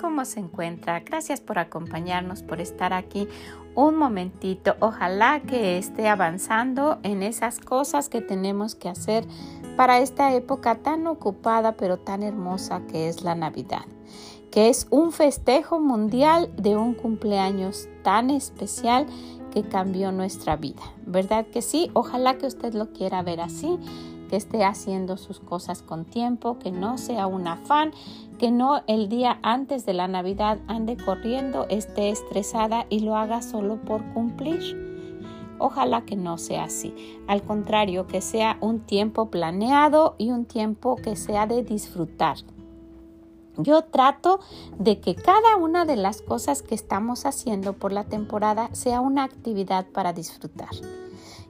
¿Cómo se encuentra? Gracias por acompañarnos, por estar aquí un momentito. Ojalá que esté avanzando en esas cosas que tenemos que hacer para esta época tan ocupada pero tan hermosa que es la Navidad, que es un festejo mundial de un cumpleaños tan especial que cambió nuestra vida. ¿Verdad que sí? Ojalá que usted lo quiera ver así que esté haciendo sus cosas con tiempo, que no sea un afán, que no el día antes de la Navidad ande corriendo, esté estresada y lo haga solo por cumplir. Ojalá que no sea así. Al contrario, que sea un tiempo planeado y un tiempo que sea de disfrutar. Yo trato de que cada una de las cosas que estamos haciendo por la temporada sea una actividad para disfrutar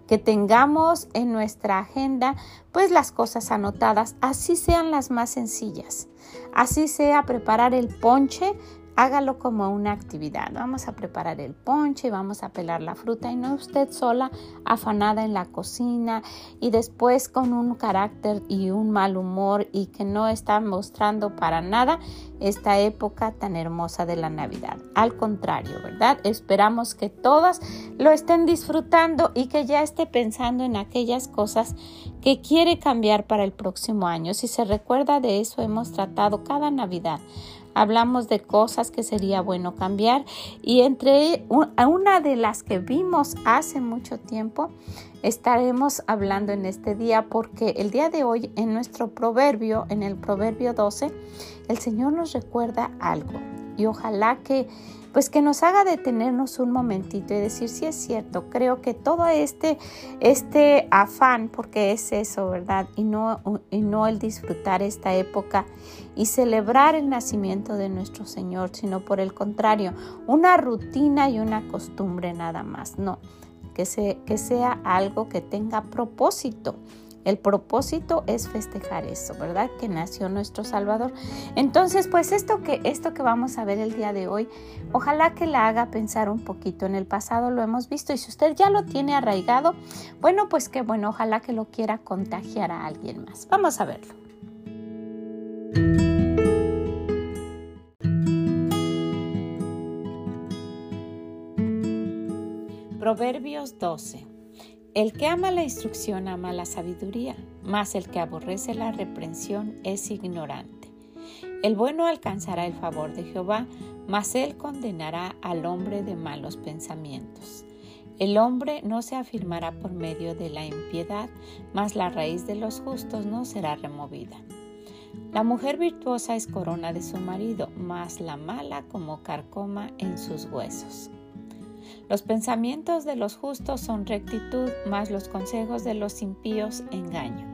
que tengamos en nuestra agenda pues las cosas anotadas, así sean las más sencillas, así sea preparar el ponche hágalo como una actividad. Vamos a preparar el ponche, vamos a pelar la fruta y no usted sola afanada en la cocina y después con un carácter y un mal humor y que no está mostrando para nada esta época tan hermosa de la Navidad. Al contrario, ¿verdad? Esperamos que todas lo estén disfrutando y que ya esté pensando en aquellas cosas que quiere cambiar para el próximo año. Si se recuerda de eso, hemos tratado cada Navidad hablamos de cosas que sería bueno cambiar. Y entre una de las que vimos hace mucho tiempo estaremos hablando en este día porque el día de hoy en nuestro proverbio, en el proverbio 12, el Señor nos recuerda algo y ojalá que pues que nos haga detenernos un momentito y decir si es cierto, creo que todo este, este afán, porque es eso, ¿verdad? Y no, y no el disfrutar esta época y celebrar el nacimiento de nuestro Señor, sino por el contrario, una rutina y una costumbre nada más, no, que, se, que sea algo que tenga propósito el propósito es festejar eso, ¿verdad? Que nació nuestro Salvador. Entonces, pues esto que, esto que vamos a ver el día de hoy, ojalá que la haga pensar un poquito. En el pasado lo hemos visto y si usted ya lo tiene arraigado, bueno, pues qué bueno, ojalá que lo quiera contagiar a alguien más. Vamos a verlo. Proverbios 12. El que ama la instrucción ama la sabiduría, mas el que aborrece la reprensión es ignorante. El bueno alcanzará el favor de Jehová, mas él condenará al hombre de malos pensamientos. El hombre no se afirmará por medio de la impiedad, mas la raíz de los justos no será removida. La mujer virtuosa es corona de su marido, mas la mala como carcoma en sus huesos. Los pensamientos de los justos son rectitud, mas los consejos de los impíos engaño.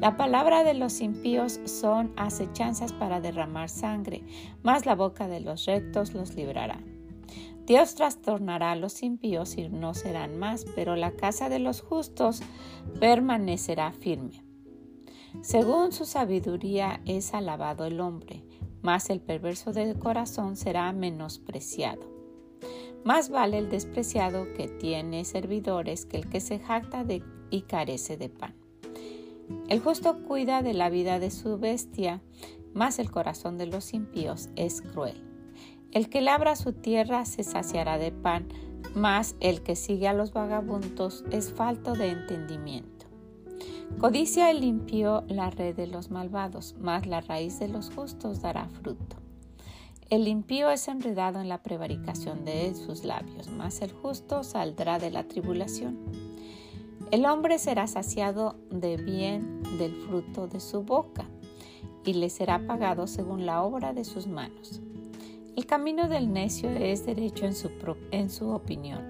La palabra de los impíos son acechanzas para derramar sangre, mas la boca de los rectos los librará. Dios trastornará a los impíos y no serán más, pero la casa de los justos permanecerá firme. Según su sabiduría es alabado el hombre, mas el perverso del corazón será menospreciado. Más vale el despreciado que tiene servidores que el que se jacta y carece de pan. El justo cuida de la vida de su bestia, mas el corazón de los impíos es cruel. El que labra su tierra se saciará de pan, mas el que sigue a los vagabundos es falto de entendimiento. Codicia el impío la red de los malvados, mas la raíz de los justos dará fruto. El impío es enredado en la prevaricación de sus labios, mas el justo saldrá de la tribulación. El hombre será saciado de bien del fruto de su boca, y le será pagado según la obra de sus manos. El camino del necio es derecho en su, en su opinión,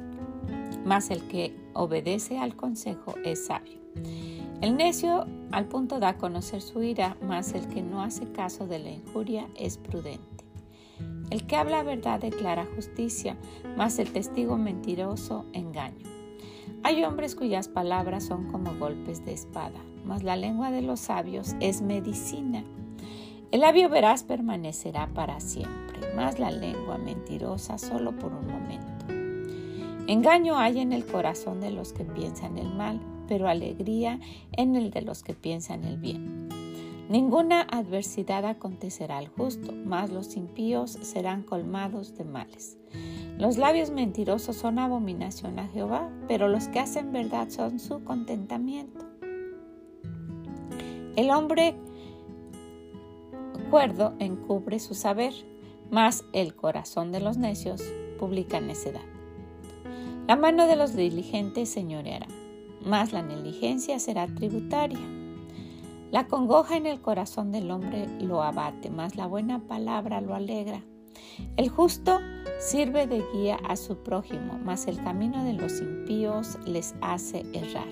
mas el que obedece al consejo es sabio. El necio al punto da a conocer su ira, mas el que no hace caso de la injuria es prudente. El que habla verdad declara justicia, mas el testigo mentiroso engaño. Hay hombres cuyas palabras son como golpes de espada, mas la lengua de los sabios es medicina. El labio veraz permanecerá para siempre, mas la lengua mentirosa solo por un momento. Engaño hay en el corazón de los que piensan el mal, pero alegría en el de los que piensan el bien. Ninguna adversidad acontecerá al justo, mas los impíos serán colmados de males. Los labios mentirosos son abominación a Jehová, pero los que hacen verdad son su contentamiento. El hombre cuerdo encubre su saber, mas el corazón de los necios publica necedad. La mano de los diligentes señoreará, mas la negligencia será tributaria. La congoja en el corazón del hombre lo abate, mas la buena palabra lo alegra. El justo sirve de guía a su prójimo, mas el camino de los impíos les hace errar.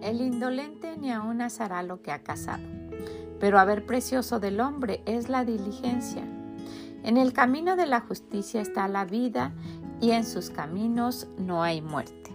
El indolente ni aun asará lo que ha cazado, pero haber precioso del hombre es la diligencia. En el camino de la justicia está la vida y en sus caminos no hay muerte.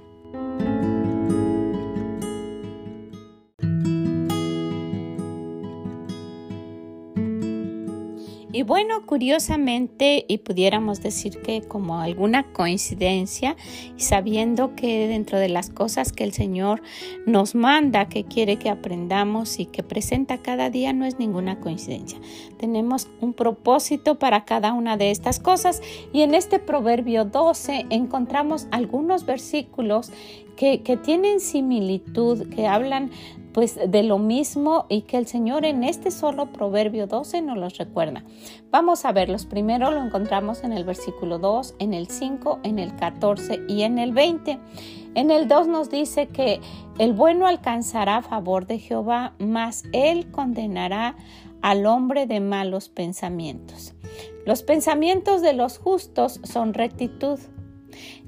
Y bueno, curiosamente, y pudiéramos decir que como alguna coincidencia, sabiendo que dentro de las cosas que el Señor nos manda, que quiere que aprendamos y que presenta cada día, no es ninguna coincidencia. Tenemos un propósito para cada una de estas cosas y en este Proverbio 12 encontramos algunos versículos que, que tienen similitud, que hablan pues de lo mismo y que el Señor en este solo proverbio 12 nos los recuerda. Vamos a verlos. Primero lo encontramos en el versículo 2, en el 5, en el 14 y en el 20. En el 2 nos dice que el bueno alcanzará favor de Jehová, mas él condenará al hombre de malos pensamientos. Los pensamientos de los justos son rectitud.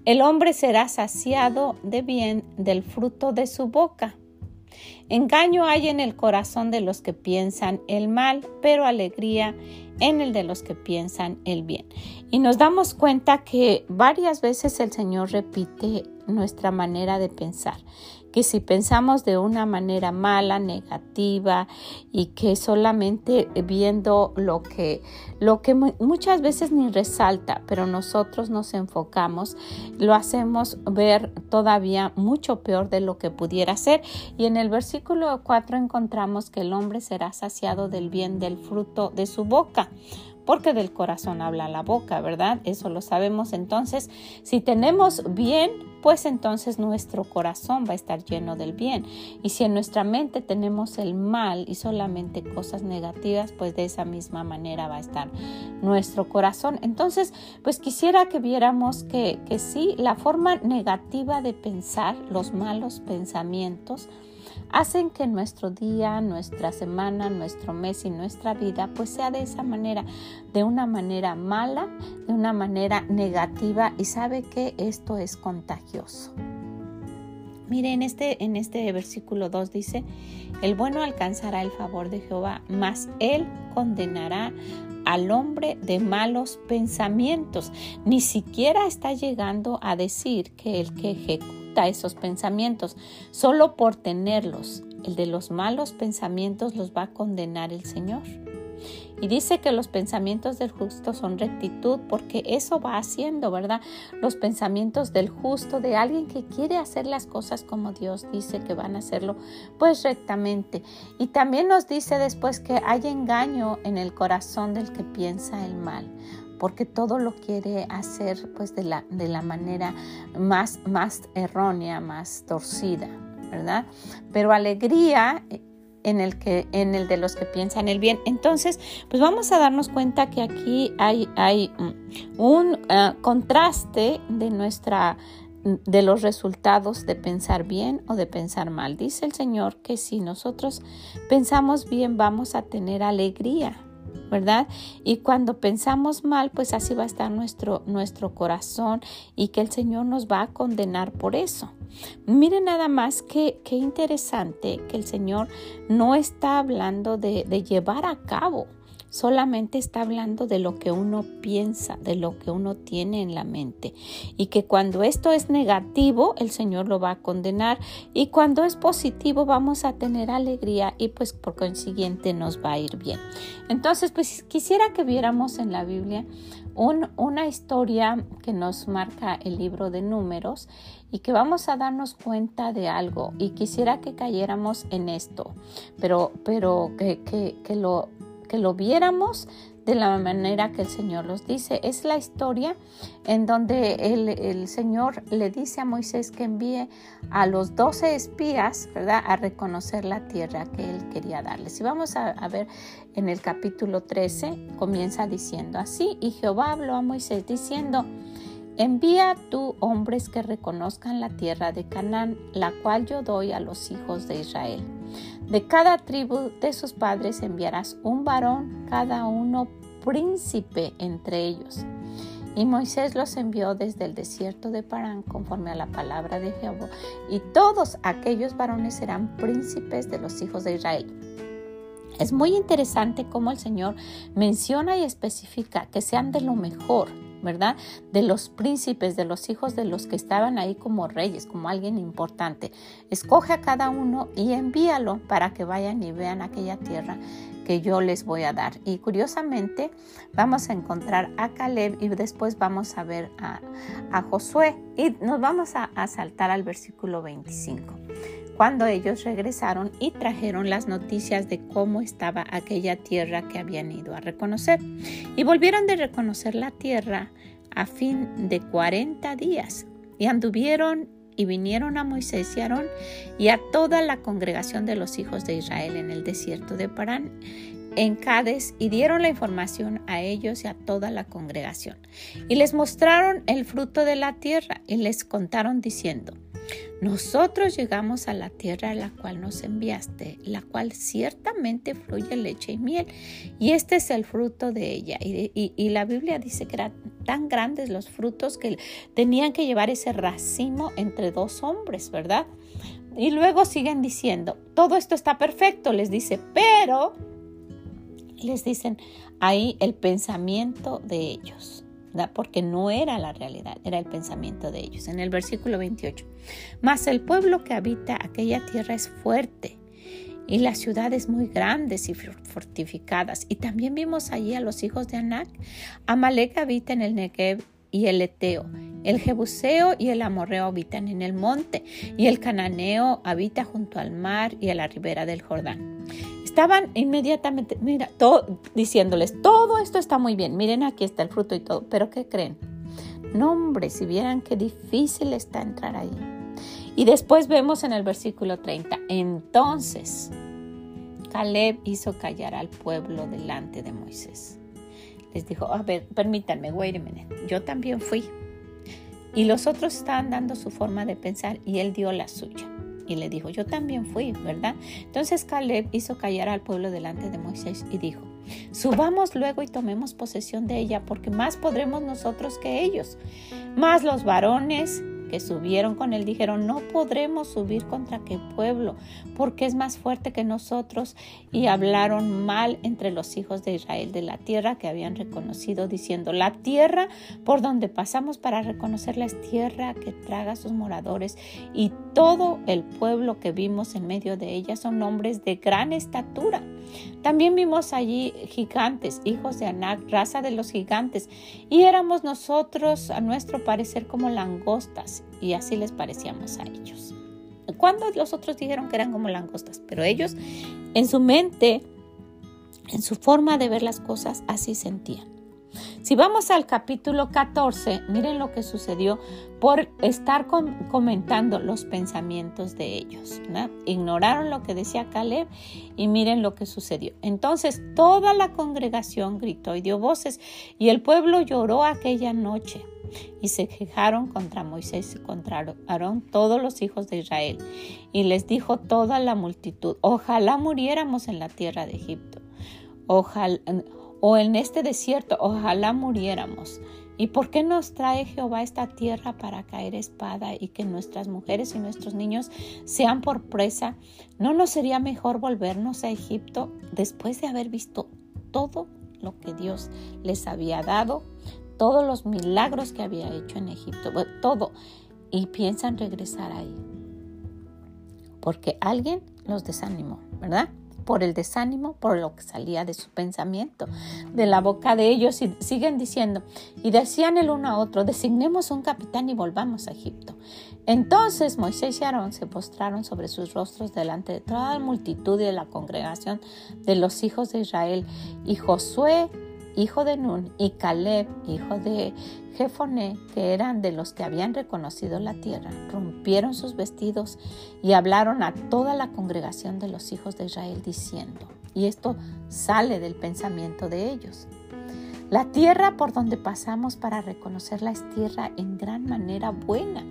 El hombre será saciado de bien del fruto de su boca. Engaño hay en el corazón de los que piensan el mal, pero alegría en el de los que piensan el bien. Y nos damos cuenta que varias veces el Señor repite nuestra manera de pensar que si pensamos de una manera mala, negativa y que solamente viendo lo que, lo que muchas veces ni resalta, pero nosotros nos enfocamos, lo hacemos ver todavía mucho peor de lo que pudiera ser. Y en el versículo 4 encontramos que el hombre será saciado del bien del fruto de su boca porque del corazón habla la boca, ¿verdad? Eso lo sabemos. Entonces, si tenemos bien, pues entonces nuestro corazón va a estar lleno del bien. Y si en nuestra mente tenemos el mal y solamente cosas negativas, pues de esa misma manera va a estar nuestro corazón. Entonces, pues quisiera que viéramos que, que sí, la forma negativa de pensar, los malos pensamientos, hacen que nuestro día, nuestra semana, nuestro mes y nuestra vida pues sea de esa manera, de una manera mala, de una manera negativa y sabe que esto es contagioso. Mire, en este, en este versículo 2 dice, el bueno alcanzará el favor de Jehová, mas él condenará al hombre de malos pensamientos. Ni siquiera está llegando a decir que el que ejecuta esos pensamientos, solo por tenerlos. El de los malos pensamientos los va a condenar el Señor. Y dice que los pensamientos del justo son rectitud porque eso va haciendo, ¿verdad? Los pensamientos del justo, de alguien que quiere hacer las cosas como Dios dice que van a hacerlo, pues rectamente. Y también nos dice después que hay engaño en el corazón del que piensa el mal porque todo lo quiere hacer pues de la, de la manera más, más errónea, más torcida, ¿verdad? Pero alegría en el, que, en el de los que piensan el bien. Entonces, pues vamos a darnos cuenta que aquí hay, hay un eh, contraste de nuestra de los resultados de pensar bien o de pensar mal. Dice el Señor que si nosotros pensamos bien vamos a tener alegría, ¿verdad? Y cuando pensamos mal, pues así va a estar nuestro, nuestro corazón y que el Señor nos va a condenar por eso. Miren nada más que, interesante que el Señor no está hablando de llevar a cabo solamente está hablando de lo que uno piensa, de lo que uno tiene en la mente. Y que cuando esto es negativo, el Señor lo va a condenar. Y cuando es positivo, vamos a tener alegría y pues por consiguiente nos va a ir bien. Entonces, pues quisiera que viéramos en la Biblia una historia que nos marca el libro de números y que vamos a darnos cuenta de algo y quisiera que cayéramos en esto, pero, pero que, que lo que lo viéramos de la manera que el Señor los dice. Es la historia en donde el, Señor le dice a Moisés que envíe a los doce espías, ¿verdad?, a reconocer la tierra que él quería darles. Y vamos a, a ver en el capítulo 13, comienza diciendo así, y Jehová habló a Moisés diciendo, Envía tú hombres que reconozcan la tierra de Canaán, la cual yo doy a los hijos de Israel. De cada tribu de sus padres enviarás un varón, cada uno príncipe entre ellos. Y Moisés los envió desde el desierto de Parán conforme a la palabra de Jehová, y todos aquellos varones serán príncipes de los hijos de Israel. Es muy interesante cómo el Señor menciona y especifica que sean de lo mejor, ¿verdad? De los príncipes, de los hijos de los que estaban ahí como reyes, como alguien importante. Escoge a cada uno y envíalo para que vayan y vean aquella tierra que yo les voy a dar. Y curiosamente vamos a encontrar a Caleb y después vamos a ver a, Josué y nos vamos a, a saltar al versículo 25 cuando ellos regresaron y trajeron las noticias de cómo estaba aquella tierra que habían ido a reconocer. Y volvieron de reconocer la tierra a fin de 40 días. Y anduvieron y vinieron a Moisés y Aarón y a toda la congregación de los hijos de Israel en el desierto de Parán en Cades y dieron la información a ellos y a toda la congregación. Y les mostraron el fruto de la tierra y les contaron diciendo, nosotros llegamos a la tierra a la cual nos enviaste, la cual ciertamente fluye leche y miel, y este es el fruto de ella. Y, la Biblia dice que eran tan grandes los frutos que tenían que llevar ese racimo entre dos hombres, ¿verdad? Y luego siguen diciendo, todo esto está perfecto, les dice, pero les dicen ahí el pensamiento de ellos porque no era la realidad, era el pensamiento de ellos. En el versículo 28, mas el pueblo que habita aquella tierra es fuerte y las ciudades muy grandes y fortificadas. Y también vimos allí a los hijos de Anac. Amalek habita en el Negev y el Eteo. El Jebuseo y el Amorreo habitan en el monte, y el Cananeo habita junto al mar y a la ribera del Jordán. Estaban inmediatamente, mira, diciéndoles, todo esto está muy bien, miren aquí está el fruto y todo, pero ¿qué creen? No, hombre, si vieran qué difícil está entrar ahí. Y después vemos en el versículo 30, entonces Caleb hizo callar al pueblo delante de Moisés. Les dijo, a ver, permítanme, wait a minute, yo también fui. Y los otros estaban dando su forma de pensar y él dio la suya y le dijo, yo también fui, ¿verdad? Entonces Caleb hizo callar al pueblo delante de Moisés y dijo, subamos luego y tomemos posesión de ella, porque más podremos nosotros que ellos. Más los varones que subieron con él dijeron, no podremos subir contra qué pueblo, porque es más fuerte que nosotros. Y hablaron mal entre los hijos de Israel de la tierra que habían reconocido, diciendo, la tierra por donde pasamos para reconocerla es tierra que traga a sus moradores, y todo el pueblo que vimos en medio de ella son hombres de gran estatura. También vimos allí gigantes, hijos de Anac, raza de los gigantes, y éramos nosotros, a nuestro parecer, como langostas, y así les parecíamos a ellos. Cuando los otros dijeron que eran como langostas, pero ellos en su mente, en su forma de ver las cosas, así sentían. Si vamos al capítulo 14, miren lo que sucedió por estar comentando los pensamientos de ellos. Ignoraron lo que decía Caleb y miren lo que sucedió. Entonces toda la congregación gritó y dio voces y el pueblo lloró aquella noche. Y se quejaron contra Moisés y contra Aarón todos los hijos de Israel. Y les dijo toda la multitud, ojalá muriéramos en la tierra de Egipto. Ojalá, o en este desierto, ojalá muriéramos. ¿Y por qué nos trae Jehová esta tierra para caer espada y que nuestras mujeres y nuestros niños sean por presa? ¿No nos sería mejor volvernos a Egipto después de haber visto todo lo que Dios les había dado, todos los milagros que había hecho en Egipto, todo? Y piensan regresar ahí. Porque alguien los desanimó, ¿verdad? Por el desánimo, por lo que salía de su pensamiento, de la boca de ellos, y siguen diciendo, y decían el uno a otro, designemos un capitán y volvamos a Egipto. Entonces Moisés y Aarón se postraron sobre sus rostros delante de toda la multitud y de la congregación de los hijos de Israel, y Josué hijo de Nun, y Caleb, hijo de Jefoné, que eran de los que habían reconocido la tierra, rompieron sus vestidos y hablaron a toda la congregación de los hijos de Israel diciendo, y esto sale del pensamiento de ellos. La tierra por donde pasamos para reconocerla es tierra en gran manera buena.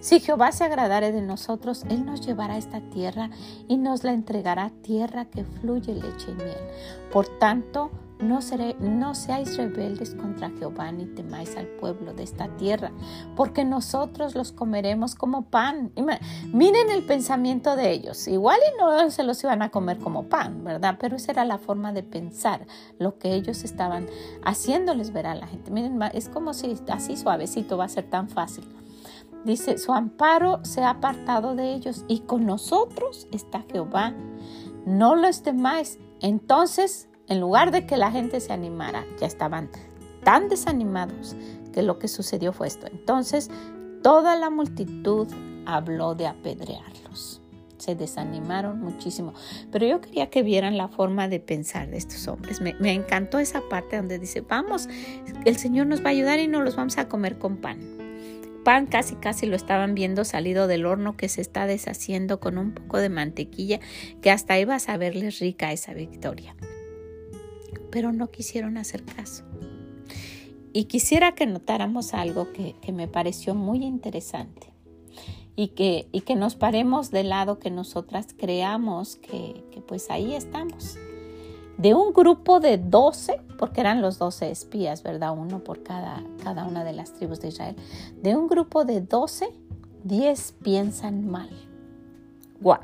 Si Jehová se agradare de nosotros, Él nos llevará a esta tierra y nos la entregará tierra que fluye leche y miel. Por tanto, no, seáis rebeldes contra Jehová ni temáis al pueblo de esta tierra, porque nosotros los comeremos como pan. Miren el pensamiento de ellos. Igual y no se los iban a comer como pan, ¿verdad? Pero esa era la forma de pensar, lo que ellos estaban haciéndoles ver a la gente. Miren, es como si así suavecito va a ser tan fácil. Dice, su amparo se ha apartado de ellos y con nosotros está Jehová. No los temáis. Entonces en lugar de que la gente se animara, ya estaban tan desanimados que lo que sucedió fue esto. Entonces, toda la multitud habló de apedrearlos. Se desanimaron muchísimo. Pero yo quería que vieran la forma de pensar de estos hombres. Me, encantó esa parte donde dice, vamos, el Señor nos va a ayudar y no los vamos a comer con pan pan casi casi lo estaban viendo salido del horno que se está deshaciendo con un poco de mantequilla que hasta iba a saberles rica esa victoria pero no quisieron hacer caso. Y quisiera que notáramos algo que, me pareció muy interesante y que, y que nos paremos del lado que nosotras creamos que, pues ahí estamos. De un grupo de 12, porque eran los 12 espías, ¿verdad? Uno por cada, cada una de las tribus de Israel. De un grupo de 12, 10 piensan mal. ¡Wow!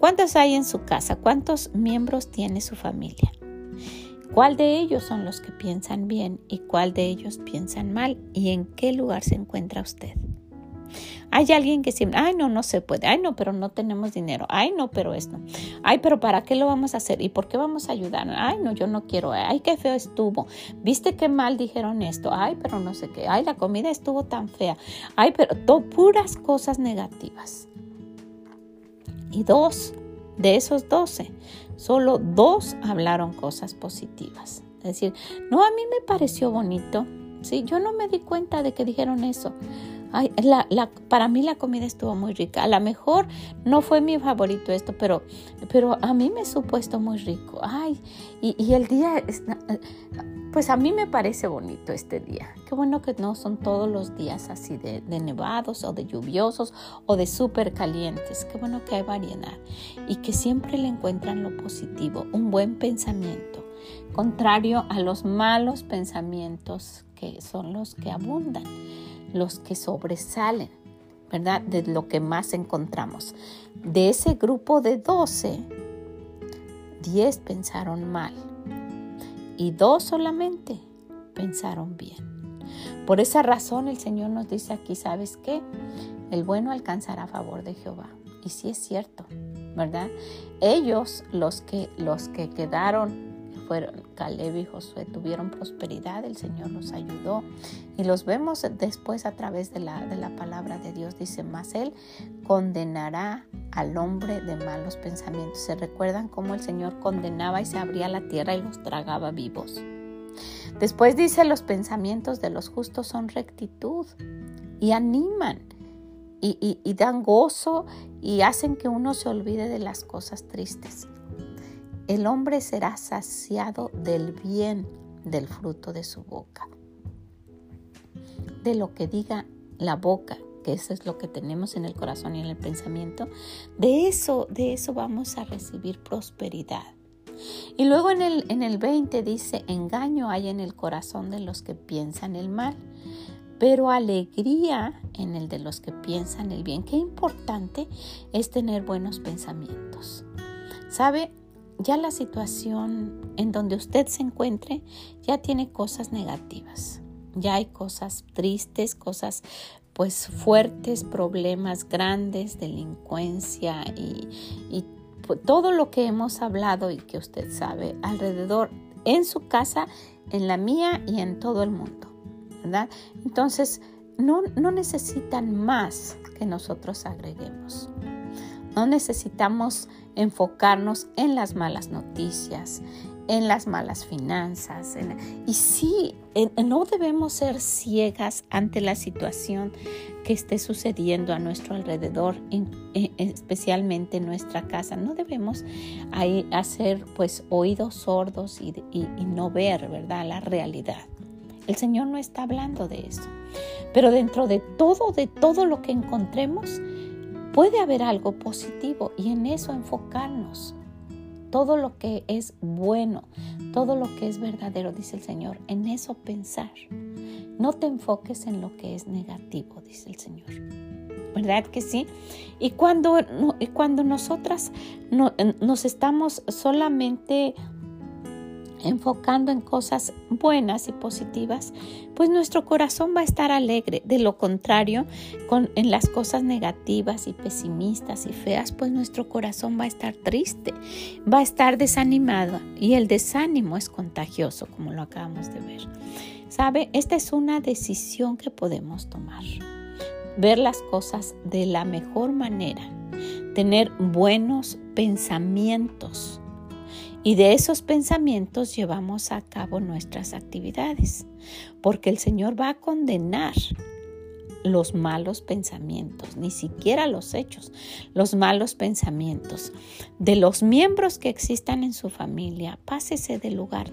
¿Cuántos hay en su casa? ¿Cuántos miembros tiene su familia? ¿Cuál de ellos son los que piensan bien y cuál de ellos piensan mal? ¿Y en qué lugar se encuentra usted? Hay alguien que siempre, ay, no, no se puede, ay, no, pero no tenemos dinero, ay, no, pero esto, ay, pero ¿para qué lo vamos a hacer? ¿Y por qué vamos a ayudar? Ay, no, yo no quiero, ay, qué feo estuvo, viste qué mal dijeron esto, ay, pero no sé qué, ay, la comida estuvo tan fea, ay, pero puras cosas negativas. Y dos, de esos doce, solo dos hablaron cosas positivas. Es decir, no, a mí me pareció bonito. Sí, yo no me di cuenta de que dijeron eso. Ay, la, la, para mí la comida estuvo muy rica. A lo mejor no fue mi favorito esto, pero, pero a mí me supo esto muy rico. Ay, y, el día, pues a mí me parece bonito este día. Qué bueno que no son todos los días así de, nevados o de lluviosos o de súper calientes. Qué bueno que hay variedad y que siempre le encuentran lo positivo, un buen pensamiento, contrario a los malos pensamientos que son los que abundan, los que sobresalen, ¿verdad? De lo que más encontramos. De ese grupo de 12, 10 pensaron mal y dos solamente pensaron bien. Por esa razón el Señor nos dice aquí, ¿sabes qué? El bueno alcanzará a favor de Jehová. Y sí es cierto, ¿verdad? Ellos, los que, los que quedaron fueron Caleb y Josué, tuvieron prosperidad, el Señor los ayudó y los vemos después a través de la, de la palabra de Dios. Dice, más Él condenará al hombre de malos pensamientos. ¿Se recuerdan cómo el Señor condenaba y se abría la tierra y los tragaba vivos? Después dice, los pensamientos de los justos son rectitud y animan. Y, y, dan gozo y hacen que uno se olvide de las cosas tristes. El hombre será saciado del bien del fruto de su boca. De lo que diga la boca, que eso es lo que tenemos en el corazón y en el pensamiento, de eso, de eso vamos a recibir prosperidad. Y luego en el, en el 20 dice, engaño hay en el corazón de los que piensan el mal, pero alegría en el de los que piensan el bien. Qué importante es tener buenos pensamientos. ¿Sabe? Ya la situación en donde usted se encuentre ya tiene cosas negativas. Ya hay cosas tristes, cosas pues fuertes, problemas grandes, delincuencia y, y todo lo que hemos hablado y que usted sabe alrededor en su casa, en la mía y en todo el mundo, ¿verdad? Entonces, no, no necesitan más que nosotros agreguemos. No necesitamos enfocarnos en las malas noticias, en las malas finanzas. y sí, no debemos ser ciegas ante la situación que esté sucediendo a nuestro alrededor, especialmente en nuestra casa. No debemos hacer pues oídos sordos y, y no ver, ¿verdad?, la realidad. El Señor no está hablando de eso. Pero dentro de todo, de todo lo que encontremos, puede haber algo positivo y en eso enfocarnos todo lo que es bueno, todo lo que es verdadero, dice el Señor, en eso pensar. No te enfoques en lo que es negativo, dice el Señor. ¿Verdad que sí? Y cuando, cuando nosotras nos estamos solamente enfocando en cosas buenas y positivas, pues nuestro corazón va a estar alegre. De lo contrario, con, en las cosas negativas y pesimistas y feas, pues nuestro corazón va a estar triste, va a estar desanimado y el desánimo es contagioso, como lo acabamos de ver. ¿Sabe? Esta es una decisión que podemos tomar. Ver las cosas de la mejor manera, tener buenos pensamientos y de esos pensamientos llevamos a cabo nuestras actividades, porque el Señor va a condenar los malos pensamientos, ni siquiera los hechos, los malos pensamientos. De los miembros que existan en su familia, pásese del lugar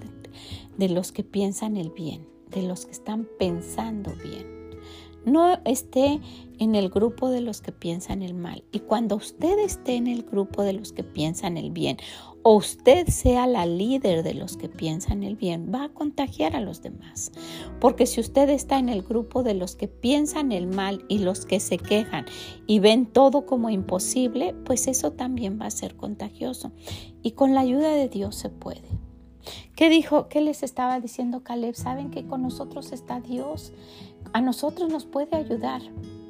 de, los que piensan el bien, de los que están pensando bien. No esté en el grupo de los que piensan el mal. Y cuando usted esté en el grupo de los que piensan el bien o usted sea la líder de los que piensan el bien, va a contagiar a los demás. Porque si usted está en el grupo de los que piensan el mal y los que se quejan y ven todo como imposible, pues eso también va a ser contagioso. Y con la ayuda de Dios se puede. ¿Qué dijo? ¿Qué les estaba diciendo Caleb? Saben que con nosotros está Dios. A nosotros nos puede ayudar.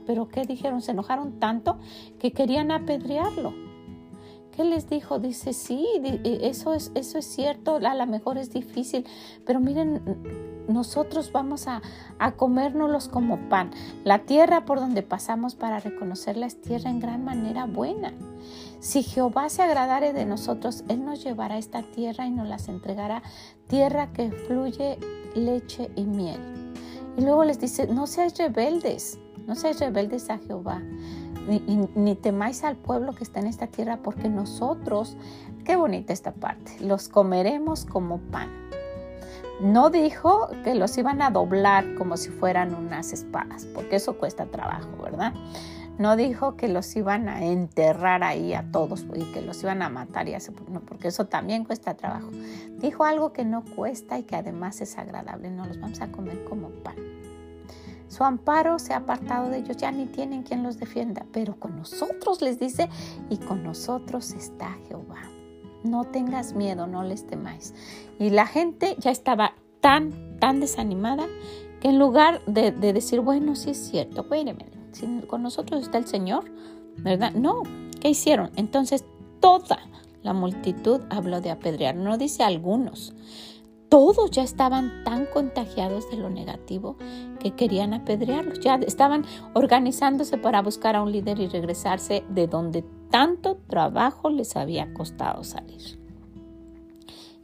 Pero ¿qué dijeron? Se enojaron tanto que querían apedrearlo. ¿Qué les dijo? Dice, sí, e, eso es, eso es cierto, a lo mejor es difícil, pero miren, nosotros vamos a, a comérnoslos como pan. La tierra por donde pasamos para reconocerla es tierra en gran manera buena. Si Jehová se agradare de nosotros, Él nos llevará esta tierra y nos las entregará, tierra que fluye leche y miel. Y luego les dice, no seáis rebeldes, no seáis rebeldes a Jehová ni, temáis al pueblo que está en esta tierra, porque nosotros, qué bonita esta parte, los comeremos como pan. No dijo que los iban a doblar como si fueran unas espadas, porque eso cuesta trabajo, ¿verdad? No dijo que los iban a enterrar ahí a todos y que los iban a matar y así, porque eso también cuesta trabajo. Dijo algo que no cuesta y que además es agradable, no los vamos a comer como pan. Su amparo se ha apartado de ellos, ya ni tienen quien los defienda, pero con nosotros les dice, y con nosotros está Jehová. No tengas miedo, no les temáis. Y la gente ya estaba tan, tan desanimada que en lugar de, decir, bueno, sí es cierto, con nosotros está el Señor, ¿verdad? No, ¿qué hicieron? Entonces toda la multitud habló de apedrear, no dice algunos todos ya estaban tan contagiados de lo negativo que querían apedrearlos. Ya estaban organizándose para buscar a un líder y regresarse de donde tanto trabajo les había costado salir.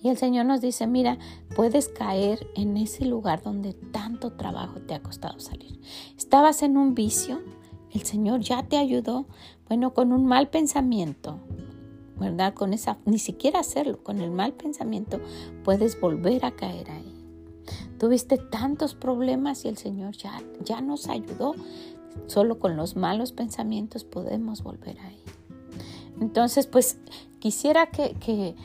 El Señor nos dice, mira, puedes caer en ese lugar donde tanto trabajo te ha costado salir. Estabas en un vicio, el Señor ya te ayudó, bueno, con un mal pensamiento, ¿verdad? Con esa, ni siquiera hacerlo, con el mal pensamiento, puedes volver a caer ahí. Tuviste tantos problemas y el Señor ya, ya nos ayudó. Solo con los malos pensamientos podemos volver ahí. Entonces, pues quisiera que, que,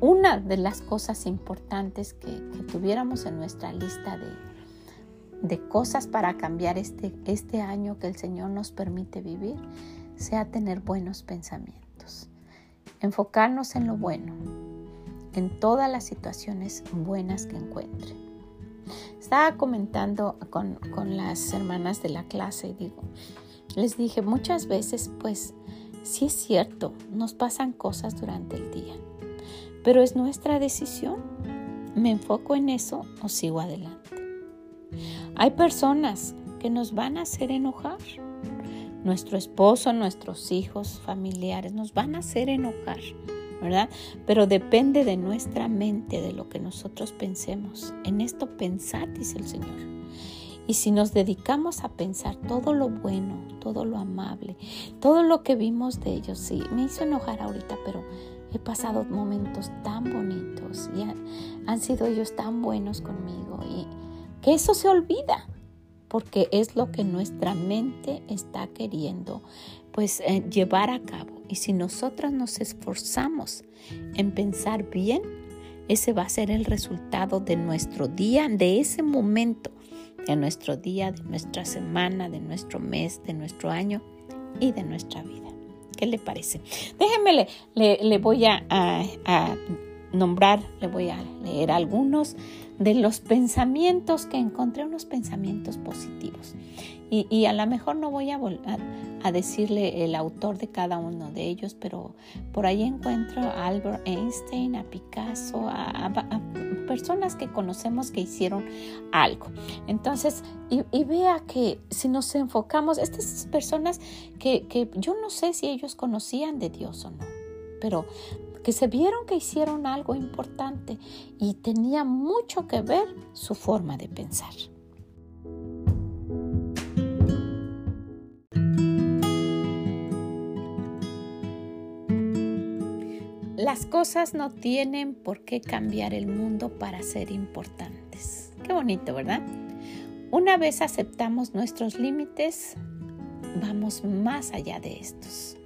una de las cosas importantes que, tuviéramos en nuestra lista de, de cosas para cambiar este, este año que el Señor nos permite vivir sea tener buenos pensamientos, enfocarnos en lo bueno, en todas las situaciones buenas que encuentre. Estaba comentando con, con las hermanas de la clase y digo, les dije muchas veces, pues sí es cierto, nos pasan cosas durante el día, pero es nuestra decisión. ¿Me enfoco en eso o sigo adelante? Hay personas que nos van a hacer enojar. Nuestro esposo, nuestros hijos, familiares nos van a hacer enojar, ¿verdad? Pero depende de nuestra mente, de lo que nosotros pensemos. En esto pensad, dice el Señor. Y si nos dedicamos a pensar todo lo bueno, todo lo amable, todo lo que vimos de ellos, sí, me hizo enojar ahorita, pero he pasado momentos tan bonitos y han, sido ellos tan buenos conmigo y que eso se olvida porque es lo que nuestra mente está queriendo pues eh, llevar a cabo y si nosotras nos esforzamos en pensar bien ese va a ser el resultado de nuestro día de ese momento de nuestro día, de nuestra semana, de nuestro mes, de nuestro año y de nuestra vida. ¿Qué le parece? Déjenme, le, voy a, a nombrar, le voy a leer algunos de los pensamientos que encontré, unos pensamientos positivos. Y, a lo mejor no voy a, a, decirle el autor de cada uno de ellos, pero por ahí encuentro a Albert Einstein, a Picasso, a, personas que conocemos que hicieron algo. Entonces, y, vea que si nos enfocamos, estas personas que, que yo no sé si ellos conocían de Dios o no, pero que se vieron que hicieron algo importante y tenía mucho que ver su forma de pensar. Las cosas no tienen por qué cambiar el mundo para ser importantes. Qué bonito, ¿verdad? Una vez aceptamos nuestros límites, vamos más allá de estos.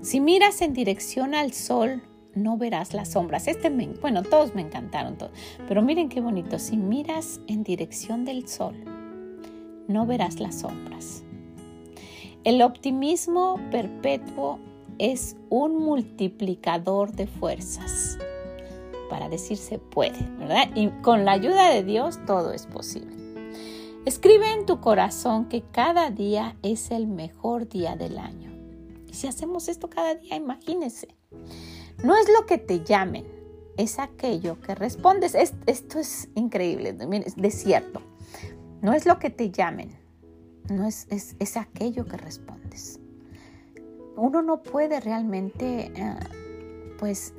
Si miras en dirección al sol, no verás las sombras. Este bueno, todos me encantaron, todos. pero miren qué bonito. Si miras en dirección del sol, no verás las sombras. El optimismo perpetuo es un multiplicador de fuerzas para decir se puede, ¿verdad? Y con la ayuda de Dios todo es posible. Escribe en tu corazón que cada día es el mejor día del año. Y si hacemos esto cada día, imagínense. No es lo que te llamen, es aquello que respondes. esto es increíble, es cierto. No es lo que te llamen, no es, es aquello que respondes uno no puede realmente, eh, pues,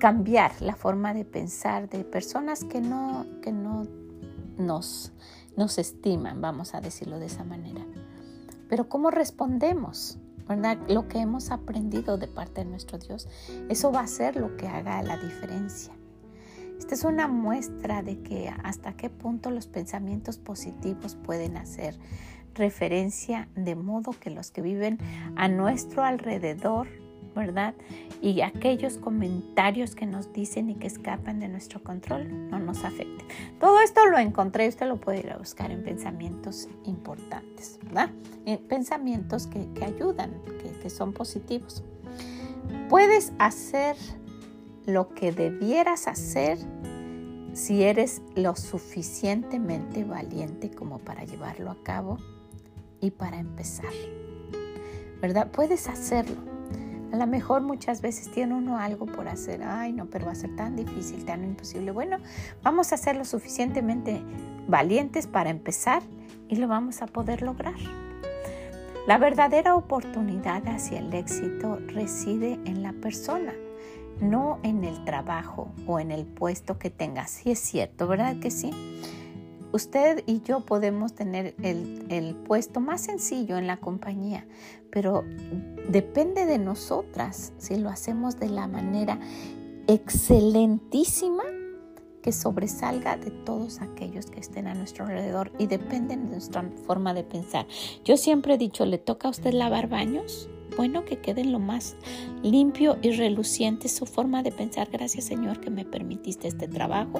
cambiar la forma de pensar de personas que no, que no nos, nos estiman, vamos a decirlo de esa manera. Pero ¿cómo respondemos? ¿verdad? Lo que hemos aprendido de parte de nuestro Dios, eso va a ser lo que haga la diferencia. Esta es una muestra de que hasta qué punto los pensamientos positivos pueden hacer referencia de modo que los que viven a nuestro alrededor, ¿verdad? Y aquellos comentarios que nos dicen y que escapan de nuestro control no nos afecten. Todo esto lo encontré, usted lo puede ir a buscar en pensamientos importantes, ¿verdad? En pensamientos que, ayudan, que, que son positivos. Puedes hacer lo que debieras hacer si eres lo suficientemente valiente como para llevarlo a cabo y para empezar. ¿Verdad? Puedes hacerlo. A lo mejor muchas veces tiene uno algo por hacer. Ay, no, pero va a ser tan difícil, tan imposible. Bueno, vamos a ser lo suficientemente valientes para empezar y lo vamos a poder lograr. La verdadera oportunidad hacia el éxito reside en la persona, no en el trabajo o en el puesto que tenga. Sí es cierto, ¿verdad que sí? Usted y yo podemos tener el, puesto más sencillo en la compañía, pero depende de nosotras si lo hacemos de la manera excelentísima que sobresalga de todos aquellos que estén a nuestro alrededor y dependen de nuestra forma de pensar. Yo siempre he dicho, ¿le toca a usted lavar baños? Bueno, que queden lo más limpio y reluciente su forma de pensar. Gracias Señor que me permitiste este trabajo.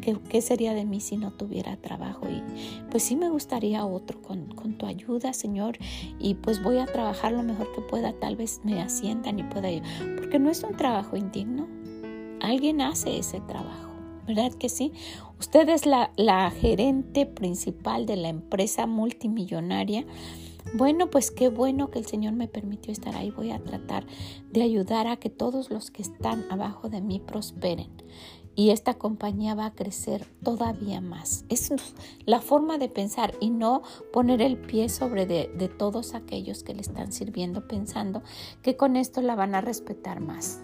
¿Qué, sería de mí si no tuviera trabajo? Y pues sí me gustaría otro con, con, tu ayuda, Señor. Y pues voy a trabajar lo mejor que pueda. Tal vez me asciendan y pueda yo. Porque no es un trabajo indigno. Alguien hace ese trabajo. ¿Verdad que sí? Usted es la, la gerente principal de la empresa multimillonaria. Bueno, pues qué bueno que el Señor me permitió estar ahí. Voy a tratar de ayudar a que todos los que están abajo de mí prosperen y esta compañía va a crecer todavía más. Es la forma de pensar y no poner el pie sobre de, todos aquellos que le están sirviendo pensando que con esto la van a respetar más.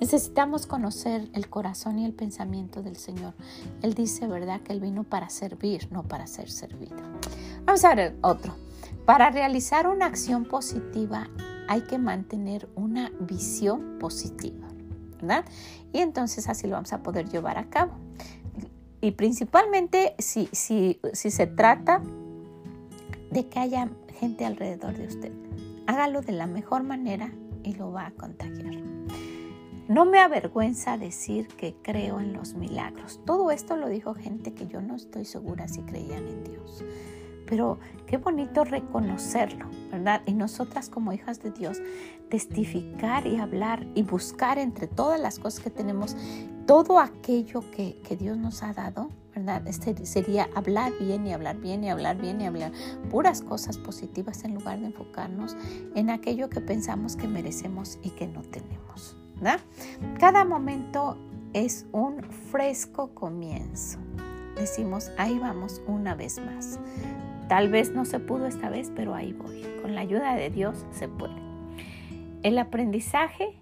Necesitamos conocer el corazón y el pensamiento del Señor. Él dice, ¿verdad?, que Él vino para servir, no para ser servido. Vamos a ver otro. Para realizar una acción positiva hay que mantener una visión positiva. Y entonces así lo vamos a poder llevar a cabo. Y principalmente si, si, si se trata de que haya gente alrededor de usted, hágalo de la mejor manera y lo va a contagiar. No me avergüenza decir que creo en los milagros. Todo esto lo dijo gente que yo no estoy segura si creían en Dios. Pero qué bonito reconocerlo, ¿verdad? Y nosotras como hijas de Dios, testificar y hablar y buscar entre todas las cosas que tenemos, todo aquello que, Dios nos ha dado, ¿verdad? Este sería hablar bien y hablar bien y hablar bien y hablar puras cosas positivas en lugar de enfocarnos en aquello que pensamos que merecemos y que no tenemos, Cada momento es un fresco comienzo. Decimos, ahí vamos una vez más. Tal vez no se pudo esta vez, pero ahí voy. Con la ayuda de Dios se puede. El aprendizaje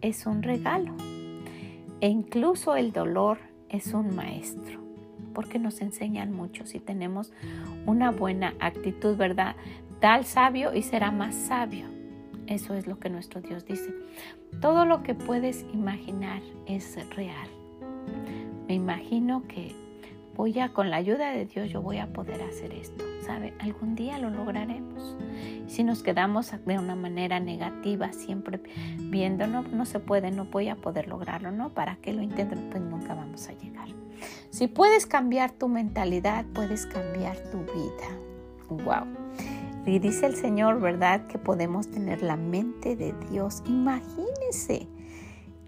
es un regalo e incluso el dolor es un maestro, porque nos enseñan mucho si tenemos una buena actitud, ¿verdad? Tal sabio y será más sabio. Eso es lo que nuestro Dios dice. Todo lo que puedes imaginar es real. Me imagino que voy a, con la ayuda de Dios, yo voy a poder hacer esto. ¿Sabe? Algún día lo lograremos. Si nos quedamos de una manera negativa, siempre viendo, no, no se puede, no voy a poder lograrlo, ¿no? ¿Para qué lo intento? Pues nunca vamos a llegar. Si puedes cambiar tu mentalidad, puedes cambiar tu vida. ¡Wow! Y dice el Señor, ¿verdad? Que podemos tener la mente de Dios. Imagínese.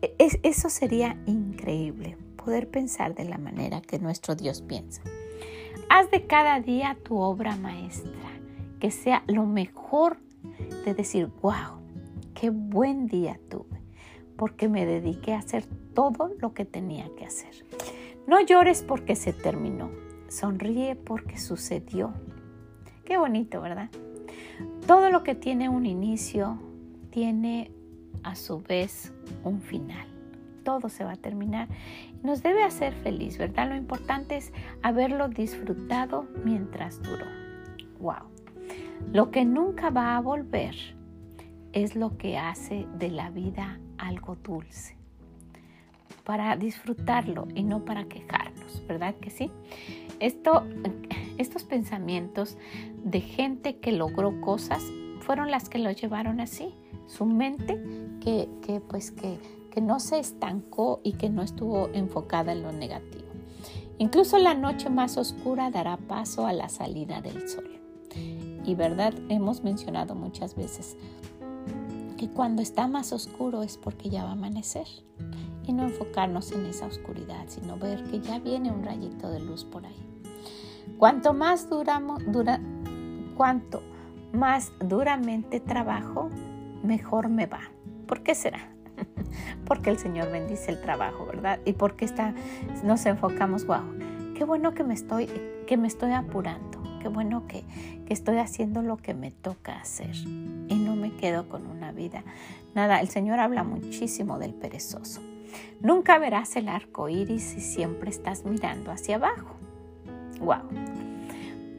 E, eso sería increíble poder pensar de la manera que nuestro Dios piensa. Haz de cada día tu obra maestra, que sea lo mejor de decir, wow, qué buen día tuve, porque me dediqué a hacer todo lo que tenía que hacer. No llores porque se terminó, sonríe porque sucedió. Qué bonito, ¿verdad? Todo lo que tiene un inicio tiene a su vez un final todo se va a terminar. Nos debe hacer feliz, ¿verdad? Lo importante es haberlo disfrutado mientras duró. ¡Wow! Lo que nunca va a volver es lo que hace de la vida algo dulce. Para disfrutarlo y no para quejarnos, ¿verdad que sí? Esto, estos pensamientos de gente que logró cosas fueron las que lo llevaron así. Su mente que, que pues que que no se estancó y que no estuvo enfocada en lo negativo. Incluso la noche más oscura dará paso a la salida del sol. Y verdad, hemos mencionado muchas veces que cuando está más oscuro es porque ya va a amanecer. Y no enfocarnos en esa oscuridad, sino ver que ya viene un rayito de luz por ahí. Cuanto más duramos, dura, cuanto más duramente trabajo, mejor me va. ¿Por qué será? porque el Señor bendice el trabajo, ¿verdad? Y porque está, nos enfocamos, wow, qué bueno que me estoy, que me estoy apurando, qué bueno que, que estoy haciendo lo que me toca hacer y no me quedo con una vida. Nada, el Señor habla muchísimo del perezoso. Nunca verás el arco iris si siempre estás mirando hacia abajo. Wow.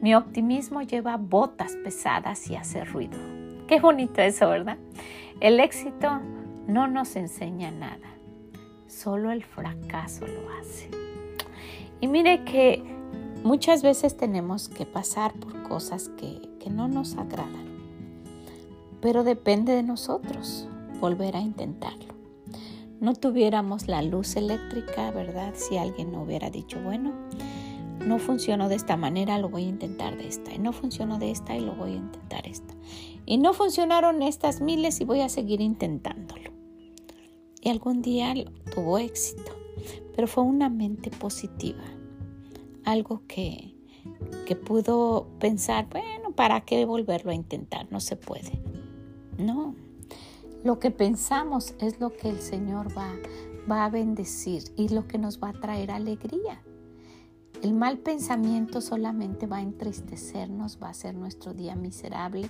Mi optimismo lleva botas pesadas y hace ruido. Qué bonito eso, ¿verdad? El éxito no nos enseña nada, solo el fracaso lo hace. Y mire que muchas veces tenemos que pasar por cosas que, que no nos agradan, pero depende de nosotros volver a intentarlo. No tuviéramos la luz eléctrica, ¿verdad? Si alguien no hubiera dicho, bueno, no funcionó de esta manera, lo voy a intentar de esta. Y no funcionó de esta y lo voy a intentar esta. Y no funcionaron estas miles y voy a seguir intentándolo. Y algún día tuvo éxito, pero fue una mente positiva. Algo que, que pudo pensar, bueno, ¿para qué volverlo a intentar? No se puede. No, lo que pensamos es lo que el Señor va, va a bendecir y lo que nos va a traer alegría. El mal pensamiento solamente va a entristecernos, va a hacer nuestro día miserable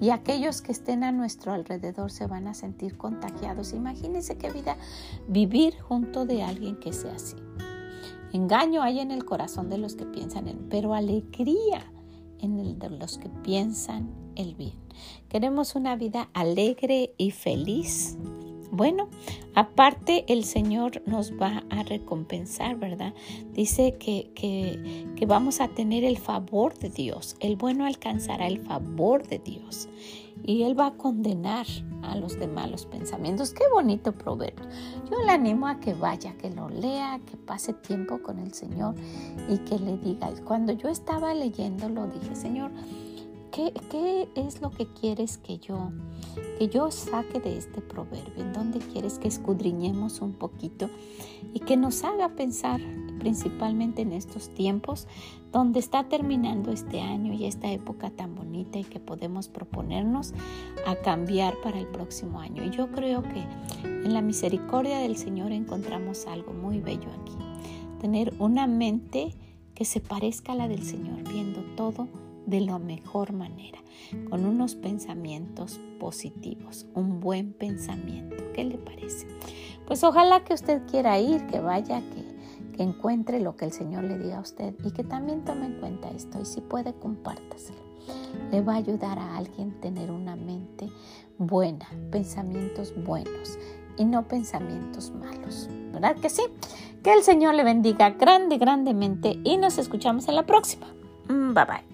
y aquellos que estén a nuestro alrededor se van a sentir contagiados. Imagínense qué vida vivir junto de alguien que sea así. Engaño hay en el corazón de los que piensan en, pero alegría en el de los que piensan el bien. Queremos una vida alegre y feliz bueno, aparte el Señor nos va a recompensar, ¿verdad? Dice que, que, vamos a tener el favor de Dios. El bueno alcanzará el favor de Dios. Y Él va a condenar a los de malos pensamientos. Qué bonito proverbio. Yo le animo a que vaya, que lo lea, que pase tiempo con el Señor y que le diga. Cuando yo estaba leyéndolo, dije, Señor, ¿Qué, es lo que quieres que yo, que yo saque de este proverbio? ¿En dónde quieres que escudriñemos un poquito y que nos haga pensar principalmente en estos tiempos donde está terminando este año y esta época tan bonita y que podemos proponernos a cambiar para el próximo año? Y yo creo que en la misericordia del Señor encontramos algo muy bello aquí. Tener una mente que se parezca a la del Señor, viendo todo de la mejor manera, con unos pensamientos positivos, un buen pensamiento. ¿Qué le parece? Pues ojalá que usted quiera ir, que vaya, que, encuentre lo que el Señor le diga a usted y que también tome en cuenta esto y si puede compártaselo. Le va a ayudar a alguien tener una mente buena, pensamientos buenos y no pensamientos malos. ¿Verdad que sí? Que el Señor le bendiga grande, grandemente y nos escuchamos en la próxima. Mm, bye bye.